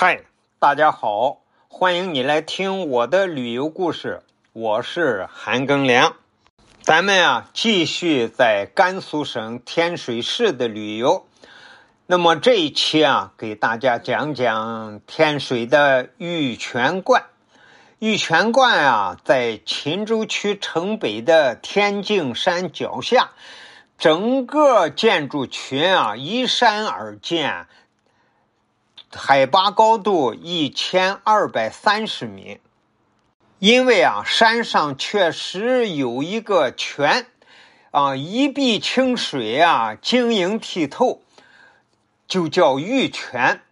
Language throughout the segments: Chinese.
嗨，大家好，欢迎你来听我的旅游故事。我是韩庚良，咱们啊继续在甘肃省天水市的旅游。那么这一期啊，给大家讲讲天水的玉泉观。玉泉观啊，在秦州区城北的天净山脚下，整个建筑群啊依山而建。海拔高度一千二百三十米，因为啊，山上确实有一个泉，啊，一碧清水啊，晶莹剔透，就叫玉泉。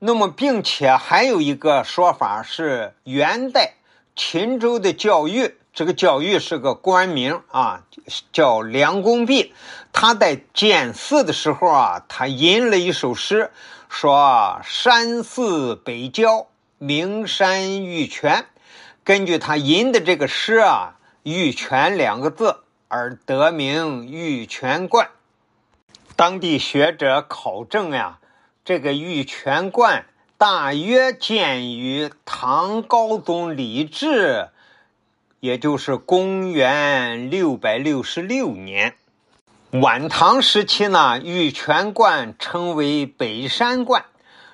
那么，并且还有一个说法是，元代秦州的教育，这个教育是个官名啊，叫梁公弼。他在建寺的时候啊，他吟了一首诗。说山寺北郊名山玉泉，根据他吟的这个诗啊，“玉泉”两个字而得名玉泉观。当地学者考证呀，这个玉泉观大约建于唐高宗李治，也就是公元六百六十六年。晚唐时期呢，玉泉观称为北山观。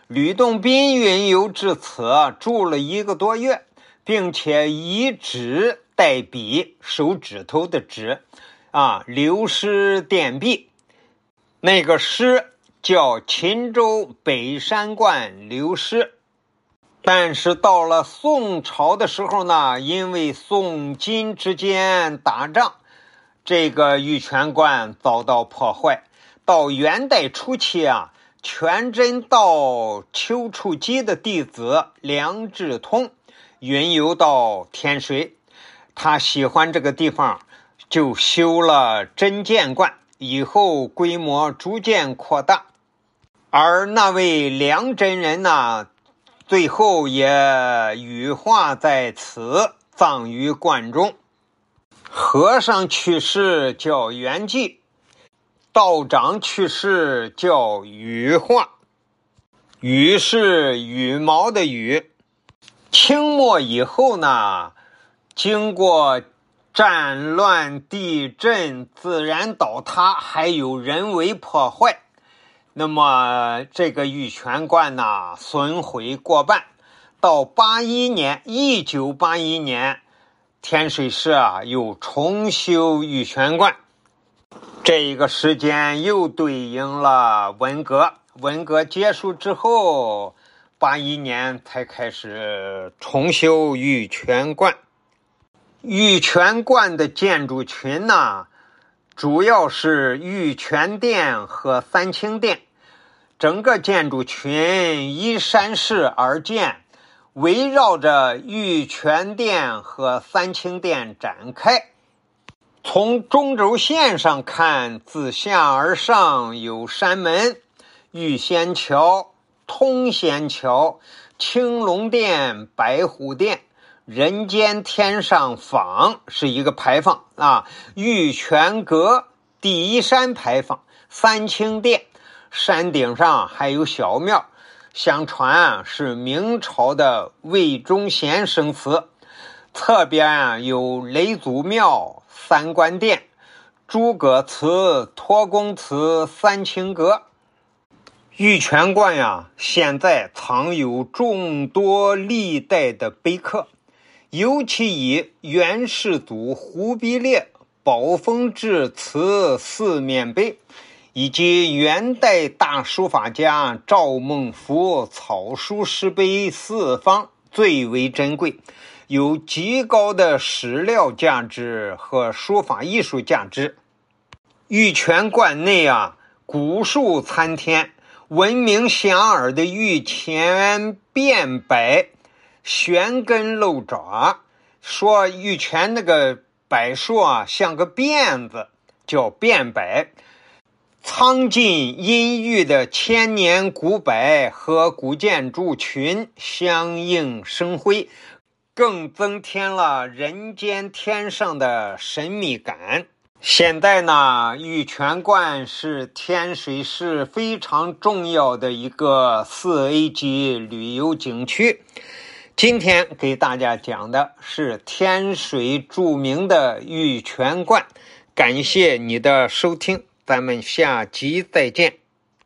吕洞宾云游至此，住了一个多月，并且以指代笔，手指头的指，啊，留诗点壁。那个诗叫《秦州北山观留诗》。但是到了宋朝的时候呢，因为宋金之间打仗。这个玉泉观遭到破坏。到元代初期啊，全真道丘处机的弟子梁志通云游到天水，他喜欢这个地方，就修了真剑观，以后规模逐渐扩大。而那位梁真人呢，最后也羽化在此，葬于观中。和尚去世叫圆寂，道长去世叫羽化，羽是羽毛的羽。清末以后呢，经过战乱、地震、自然倒塌，还有人为破坏，那么这个玉泉观呢，损毁过半。到八一年，一九八一年。天水市啊，又重修玉泉观，这一个时间又对应了文革。文革结束之后，八一年才开始重修玉泉观。玉泉观的建筑群呢，主要是玉泉殿和三清殿，整个建筑群依山势而建。围绕着玉泉殿和三清殿展开。从中轴线上看，自下而上有山门、玉仙桥、通仙桥、青龙殿、白虎殿、人间天上坊是一个牌坊啊。玉泉阁第一山牌坊，三清殿山顶上还有小庙。相传啊，是明朝的魏忠贤生祠，侧边啊有雷祖庙、三官殿、诸葛祠、托公祠、三清阁。玉泉观呀，现在藏有众多历代的碑刻，尤其以元世祖忽必烈宝丰制瓷四面碑。以及元代大书法家赵孟頫草书石碑四方最为珍贵，有极高的史料价值和书法艺术价值。玉泉观内啊，古树参天，闻名遐迩的玉泉变柏，悬根露爪。说玉泉那个柏树啊，像个辫子，叫变柏。苍劲阴郁的千年古柏和古建筑群相映生辉，更增添了人间天上的神秘感。现在呢，玉泉观是天水市非常重要的一个四 A 级旅游景区。今天给大家讲的是天水著名的玉泉观。感谢你的收听，咱们下集再见。